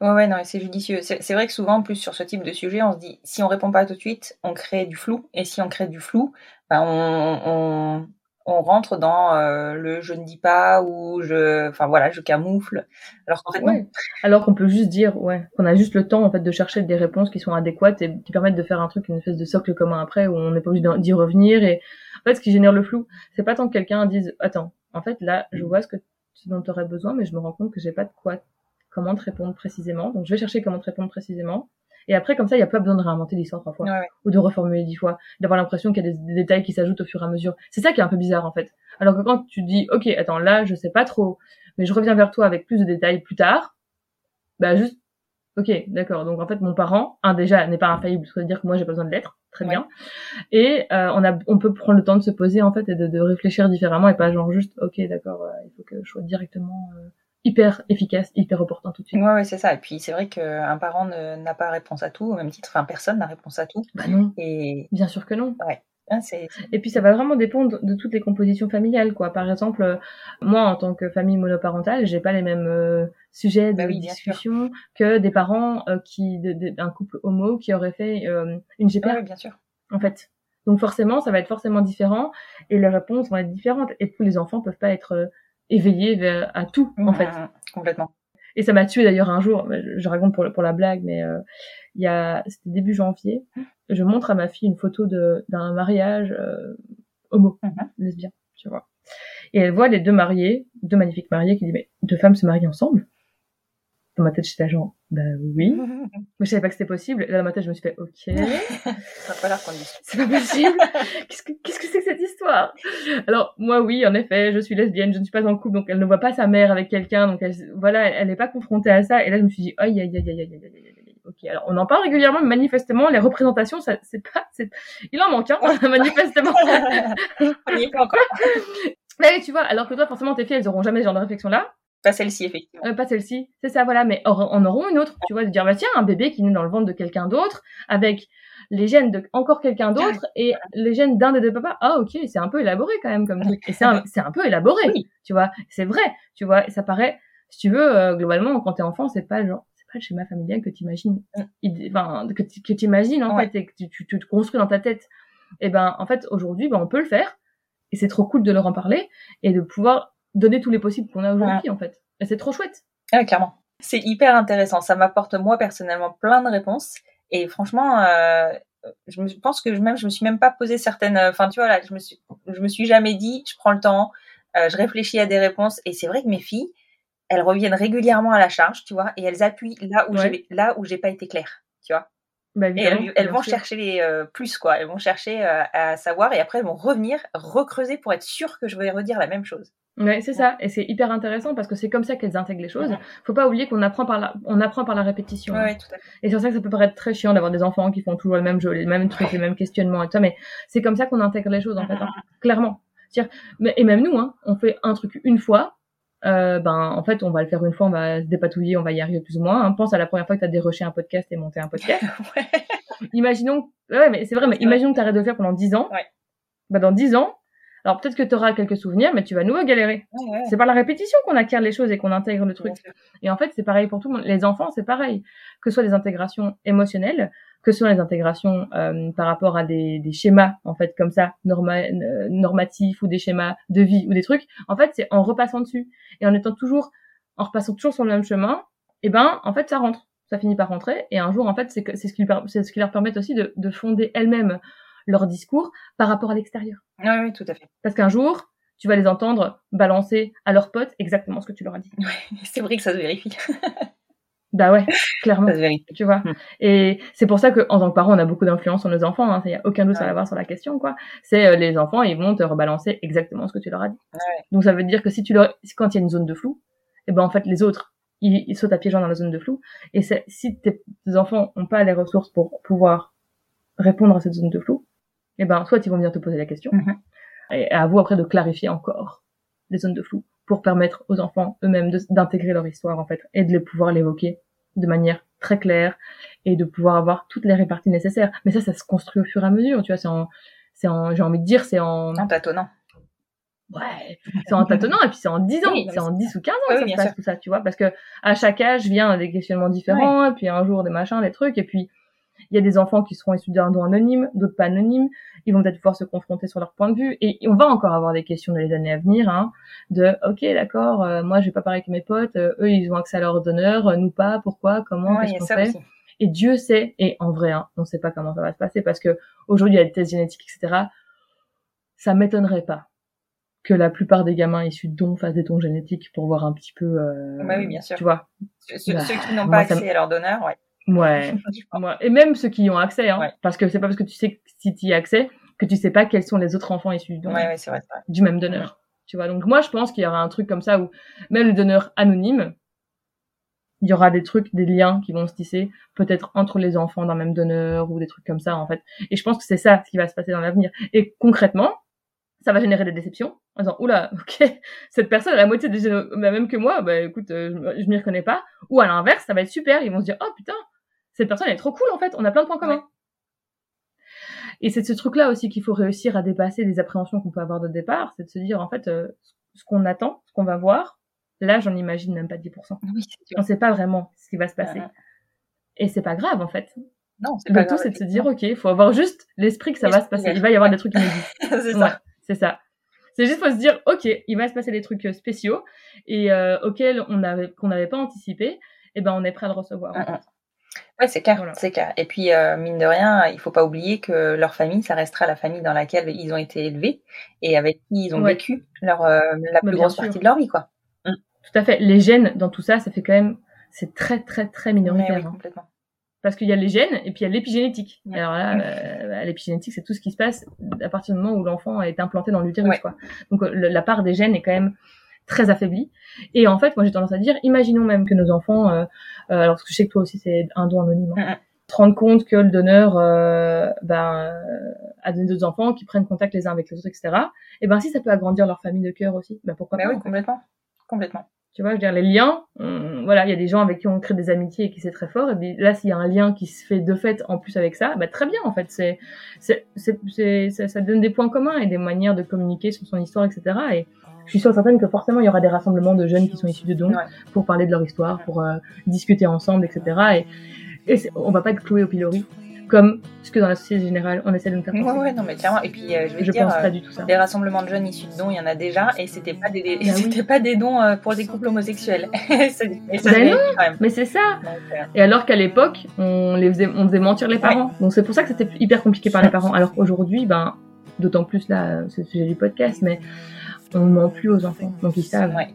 ouais, ouais, non, c'est judicieux. C'est vrai que souvent, en plus, sur ce type de sujet, on se dit, si on répond pas tout de suite, on crée du flou. Et si on crée du flou, bah, on, on, on rentre dans euh, le je ne dis pas ou je enfin voilà je camoufle alors qu'en fait ouais. alors qu'on peut juste dire ouais qu'on a juste le temps en fait de chercher des réponses qui sont adéquates et qui permettent de faire un truc une espèce de socle commun après où on n'est pas obligé d'y revenir et en fait ce qui génère le flou c'est pas tant que quelqu'un dise attends en fait là je vois ce que ce dont tu aurais besoin mais je me rends compte que j'ai pas de quoi comment te répondre précisément donc je vais chercher comment te répondre précisément et après, comme ça, il n'y a pas besoin de réinventer l'histoire trois fois. Ou de reformuler dix fois. D'avoir l'impression qu'il y a des, détails qui s'ajoutent au fur et à mesure. C'est ça qui est un peu bizarre, en fait. Alors que quand tu dis, OK, attends, là, je sais pas trop, mais je reviens vers toi avec plus de détails plus tard, bah, juste, OK, d'accord. Donc, en fait, mon parent, un, déjà, n'est pas infaillible. Ça veut dire que moi, j'ai pas besoin de l'être. Très bien. Et, euh, on a, on peut prendre le temps de se poser, en fait, et de, de réfléchir différemment et pas genre juste, OK, d'accord, euh, il faut que je sois directement, euh, hyper efficace, hyper opportun tout de suite. Ouais, ouais c'est ça. Et puis c'est vrai qu'un parent n'a pas réponse à tout, au même titre, enfin personne n'a réponse à tout. Bah non. Et bien sûr que non. Ouais. Ah, et puis ça va vraiment dépendre de toutes les compositions familiales, quoi. Par exemple, euh, moi en tant que famille monoparentale, j'ai pas les mêmes euh, sujets de bah oui, discussion que des parents euh, qui, d'un couple homo qui aurait fait une GPA. oui, bien sûr. En fait. Donc forcément, ça va être forcément différent et les réponses vont être différentes. Et puis les enfants peuvent pas être éveillé à tout, en fait. Mmh, complètement. Et ça m'a tué d'ailleurs un jour, je raconte pour, pour la blague, mais euh, il y a, c'était début janvier, je montre à ma fille une photo de, d'un mariage euh, homo, mmh. lesbien, tu vois. Et elle voit les deux mariés, deux magnifiques mariés, qui disent, mais deux femmes se marient ensemble? Dans ma tête, j'étais genre, bah oui. Mais je savais pas que c'était possible. Là, dans ma tête, je me suis fait, ok. ça va pas l'air qu'on C'est pas possible. Qu'est-ce que c'est -ce que, qu que cette histoire? Alors, moi, oui, en effet, je suis lesbienne, je ne suis pas en couple, donc elle ne voit pas sa mère avec quelqu'un, donc elle, voilà, elle n'est pas confrontée à ça. Et là, je me suis dit, aïe, aïe, aïe, aïe, aïe, aïe, aïe. Ok, alors on en parle régulièrement, mais manifestement, les représentations, ça, c'est pas, c'est, il en manque, hein, manifestement. on y est pas encore. Mais tu vois, alors que toi, forcément, tes filles, elles auront jamais ce genre de réflexion-là. Pas celle-ci, effectivement. Euh, pas celle-ci, c'est ça, voilà. Mais on en auront une autre. Tu vois, de dire, bah tiens, un bébé qui naît dans le ventre de quelqu'un d'autre, avec les gènes de encore quelqu'un d'autre et les gènes d'un des deux papas. Ah ok, c'est un peu élaboré quand même comme truc. Et c'est un, c'est un peu élaboré, Oui. tu vois. C'est vrai, tu vois. Et ça paraît, si tu veux, euh, globalement, quand t'es enfant, c'est pas le genre, c'est pas le schéma familial que t'imagines, Mm. enfin que t'imagines en Ouais. fait et que tu, tu, tu te construis dans ta tête. Et ben en fait aujourd'hui, ben on peut le faire et c'est trop cool de leur en parler et de pouvoir donner tous les possibles qu'on a aujourd'hui en fait. Et c'est trop chouette. Ouais, clairement. C'est hyper intéressant. Ça m'apporte moi personnellement plein de réponses. Et franchement, euh, je me pense que je- même je me suis même pas posé certaines. euh, Enfin, tu vois là, je me suis, je me suis jamais dit, je prends le temps, euh, je réfléchis à des réponses. Et c'est vrai que mes filles, elles reviennent régulièrement à la charge, tu vois, et elles appuient là où Ouais. j'ai là où j'ai pas été claire, tu vois. Bah, Et elles, vont sûr. chercher les euh, plus quoi. Elles vont chercher euh, à savoir et après elles vont revenir recreuser pour être sûres que je vais redire la même chose. Ouais, c'est ça. Et c'est hyper intéressant parce que c'est comme ça qu'elles intègrent les choses. Mhm. Faut pas oublier qu'on apprend par la, on apprend par la répétition. Ouais, ouais, tout à fait. Et c'est pour ça que ça peut paraître très chiant d'avoir des enfants qui font toujours le même jeu, les mêmes trucs, les mêmes questionnements et tout ça. Mais c'est comme ça qu'on intègre les choses, en fait. hein. Clairement. C'est-à-dire- mais- et même nous, hein, on fait un truc une fois. Euh, ben, en fait, on va le faire une fois, on va se dépatouiller, on va y arriver plus ou moins. hein. Pense à la première fois que tu as déroché un podcast et monté un podcast. Ouais. imaginons, ouais, mais c'est vrai, mais imaginons que tu arrêtes de le faire pendant 10 ans. Ouais. Bah, dans 10 ans, alors peut-être que tu auras quelques souvenirs, mais tu vas à nouveau galérer. Ouais, ouais. C'est par la répétition qu'on acquiert les choses et qu'on intègre le truc. Et en fait, c'est pareil pour tout le monde. Les enfants, c'est pareil. Que ce soit des intégrations émotionnelles, que ce soit les intégrations euh, par rapport à des, des schémas, en fait, comme ça, norma euh, normatifs ou des schémas de vie ou des trucs. En fait, c'est en repassant dessus et en étant toujours, en repassant toujours sur le même chemin, et ben, en fait, ça rentre. Ça finit par rentrer. Et un jour, en fait, c'est ce qui, ce qui leur permet aussi de, de fonder elles-mêmes leur discours par rapport à l'extérieur. Oui, oui, tout à fait. Parce qu'un jour, tu vas les entendre balancer à leurs potes exactement ce que tu leur as dit. C'est vrai que ça se vérifie. Bah ouais, clairement. Ça se vérifie. tu vois. Mm. Et c'est pour ça que en tant que parent, on a beaucoup d'influence sur nos enfants. Il y a aucun doute à Ouais. avoir sur la question, quoi. C'est euh, les enfants, ils vont te rebalancer exactement ce que tu leur as dit. Ouais. Donc ça veut dire que si tu leur, quand il y a une zone de flou, et ben en fait les autres, ils, ils sautent à pieds joints dans la zone de flou. Et si tes enfants ont pas les ressources pour pouvoir répondre à cette zone de flou, et ben soit ils vont venir te poser la question, Mhm. et à vous après de clarifier encore les zones de flou pour permettre aux enfants eux-mêmes d'intégrer leur histoire en fait et de les pouvoir l'évoquer de manière très claire et de pouvoir avoir toutes les réparties nécessaires. Mais ça, ça se construit au fur et à mesure, tu vois. C'est en, c'est en, j'ai envie de dire, c'est en, En tâtonnant. ouais, c'est en tâtonnant et puis c'est en 10 ans, Oui, c'est en 10 ou 15 ans Oui, que ça se passe sûr. tout ça, tu vois. Parce que à chaque âge vient des questionnements différents, et puis un jour des machins, des trucs, et puis il y a des enfants qui seront issus d'un don anonyme, d'autres pas anonymes. Ils vont peut-être pouvoir se confronter sur leur point de vue. Et on va encore avoir des questions dans les années à venir, hein, de OK, d'accord, euh, moi je vais pas parler avec mes potes, euh, eux ils ont accès à leur donneur, euh, nous pas, pourquoi, comment, Ouais, qu'est-ce qu'on fait aussi. Et Dieu sait, et en vrai, hein, on sait pas comment ça va se passer parce que aujourd'hui il y a des tests génétiques, etc. Ça m'étonnerait pas que la plupart des gamins issus de dons fassent des dons génétiques pour voir un petit peu, euh, Bah oui, bien sûr. tu vois. Ceux, Bah, qui n'ont moi, pas accès à leur donneur, ouais. Ouais. Ouais. Et même ceux qui y ont accès, hein, Ouais. parce que c'est pas parce que tu sais que si tu y as accès que tu sais pas quels sont les autres enfants issus du, Ouais, ouais, c'est vrai. du même donneur. Tu vois, donc moi je pense qu'il y aura un truc comme ça où même le donneur anonyme, il y aura des trucs, des liens qui vont se tisser, peut-être entre les enfants d'un même donneur ou des trucs comme ça en fait. Et je pense que c'est ça ce qui va se passer dans l'avenir. Et concrètement, ça va générer des déceptions en disant oula, ok, cette personne a la moitié des la même que moi, bah écoute, euh, je, je m'y reconnais pas. Ou à l'inverse, ça va être super, ils vont se dire oh putain, cette personne elle est trop cool en fait, on a plein de points communs. Ouais. Et c'est ce truc-là aussi qu'il faut réussir à dépasser les appréhensions qu'on peut avoir de départ, c'est de se dire en fait euh, ce qu'on attend, ce qu'on va voir, là j'en imagine même pas 10%. Oui, c'est sûr. On sait pas vraiment ce qui va se passer. Mhm. Et c'est pas grave en fait. Non, c'est pas Le tout c'est de se dire ok, il faut avoir juste l'esprit que ça va se passer. Il va y avoir des trucs inédits. c'est Ouais, ça. c'est ça. C'est juste faut se dire ok, il va se passer des trucs euh, spéciaux et euh, auxquels on avait qu'on n'avait pas anticipé. Et ben on est prêt à le recevoir. en Mhm. fait. Ouais, c'est clair, Voilà. c'est clair. Et puis, euh, mine de rien, il faut pas oublier que leur famille, ça restera la famille dans laquelle ils ont été élevés et avec qui ils ont Ouais. vécu leur, euh, la plus grosse sûr. partie de leur vie, quoi. Tout à fait. Les gènes dans tout ça, ça fait quand même c'est très très très minoritaire. Oui, hein. complètement. Parce qu'il y a les gènes et puis il y a l'épigénétique. Ouais. Alors là, euh, bah, l'épigénétique, c'est tout ce qui se passe à partir du moment où l'enfant est implanté dans l'utérus, Ouais. quoi. Donc euh, le- la part des gènes est quand même très affaiblie. Et en fait, moi j'ai tendance à dire, imaginons même que nos enfants, euh, euh, alors parce que je sais que toi aussi c'est un don anonyme, hein, se rendent compte que le donneur euh, ben, a donné deux enfants qui prennent contact les uns avec les autres, etc. Et ben si ça peut agrandir leur famille de cœur aussi, ben pourquoi Mais pas oui, complètement. Complètement. Tu vois, je veux dire, les liens, voilà, il y a des gens avec qui on crée des amitiés et qui c'est très fort. Et puis là, s'il y a un lien qui se fait de fait en plus avec ça, bah, très bien, en fait. C'est, c'est, c'est, ça, ça donne des points communs et des manières de communiquer sur son histoire, etc. Et je suis sûre certaine que forcément, il y aura des rassemblements de jeunes qui sont issus de dons pour parler de leur histoire, pour euh, discuter ensemble, etc. Et, et on va pas être cloué au pilori comme ce que dans la société générale on essaie de nous faire penser. Ouais, ouais, non, mais clairement. Et puis, euh, je vais je dire, pense pas euh, du tout ça. des rassemblements de jeunes issus de dons, il y en a déjà, et c'était pas des, des- Ah oui. pas des dons euh, pour des couples homosexuels. Et ça, Ben non. Mais c'est ça. Donc, euh, Et alors qu'à l'époque, on les faisait, on faisait mentir les parents. Donc c'est pour ça que c'était hyper compliqué par les parents. Alors qu'aujourd'hui, ben, d'autant plus là, c'est le sujet du podcast, mais on ment plus aux enfants. Donc ils savent. ouais.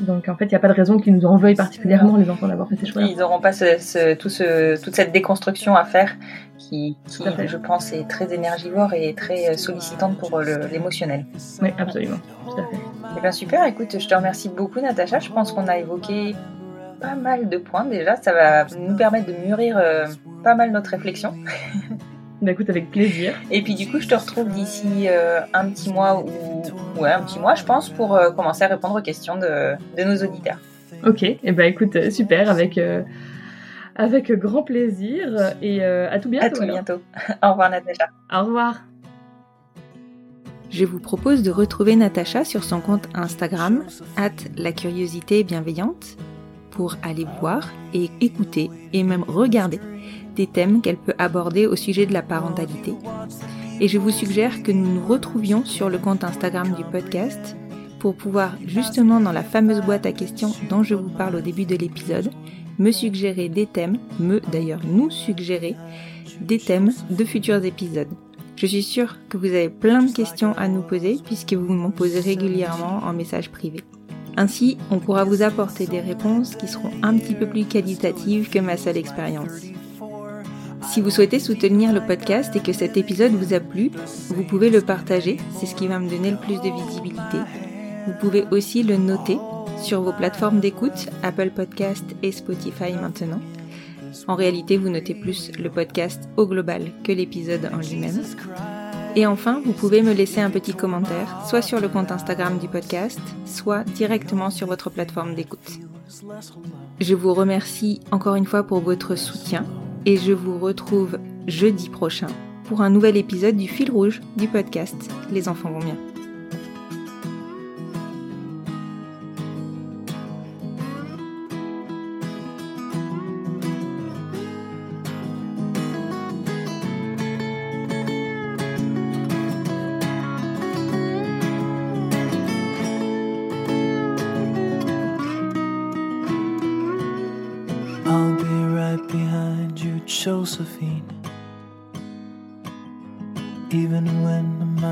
Donc en fait, il n'y a pas de raison qu'ils nous en veuillent particulièrement, les enfants, d'avoir fait ces choix Ils n'auront pas ce, ce- tout ce, toute cette déconstruction à faire qui, je pense, est très énergivore et très euh, sollicitante pour euh, l'émotionnel. Oui, absolument. Tout à fait. Eh bien super, écoute, je te remercie beaucoup Natacha. Je pense qu'on a évoqué pas mal de points déjà. Ça va nous permettre de mûrir euh, pas mal notre réflexion. Bah écoute, avec plaisir. Et puis du coup, je te retrouve d'ici euh, un petit mois ou ouais, un petit mois, je pense, pour euh, commencer à répondre aux questions de, de nos auditeurs. Ok, et ben écoute, euh, super, avec, euh, avec grand plaisir. Et euh, à tout bientôt. à tout alors. bientôt. Au revoir Natacha. Au revoir. Je vous propose de retrouver Natacha sur son compte Instagram, at la curiosité bienveillante, pour aller voir et écouter et même regarder des thèmes qu'elle peut aborder au sujet de la parentalité. Et je vous suggère que nous nous retrouvions sur le compte Instagram du podcast pour pouvoir justement dans la fameuse boîte à questions dont je vous parle au début de l'épisode, me suggérer des thèmes, me d'ailleurs nous suggérer des thèmes de futurs épisodes. Je suis sûre que vous avez plein de questions à nous poser puisque vous m'en posez régulièrement en message privé. Ainsi, on pourra vous apporter des réponses qui seront un petit peu plus qualitatives que ma seule expérience. Si vous souhaitez soutenir le podcast et que cet épisode vous a plu, vous pouvez le partager, c'est ce qui va me donner le plus de visibilité. Vous pouvez aussi le noter sur vos plateformes d'écoute, Apple Podcast et Spotify maintenant. En réalité, vous notez plus le podcast au global que l'épisode en lui-même. Et enfin, vous pouvez me laisser un petit commentaire, soit sur le compte Instagram du podcast, soit directement sur votre plateforme d'écoute. Je vous remercie encore une fois pour votre soutien et je vous retrouve jeudi prochain pour un nouvel épisode du fil rouge du podcast Les enfants vont bien.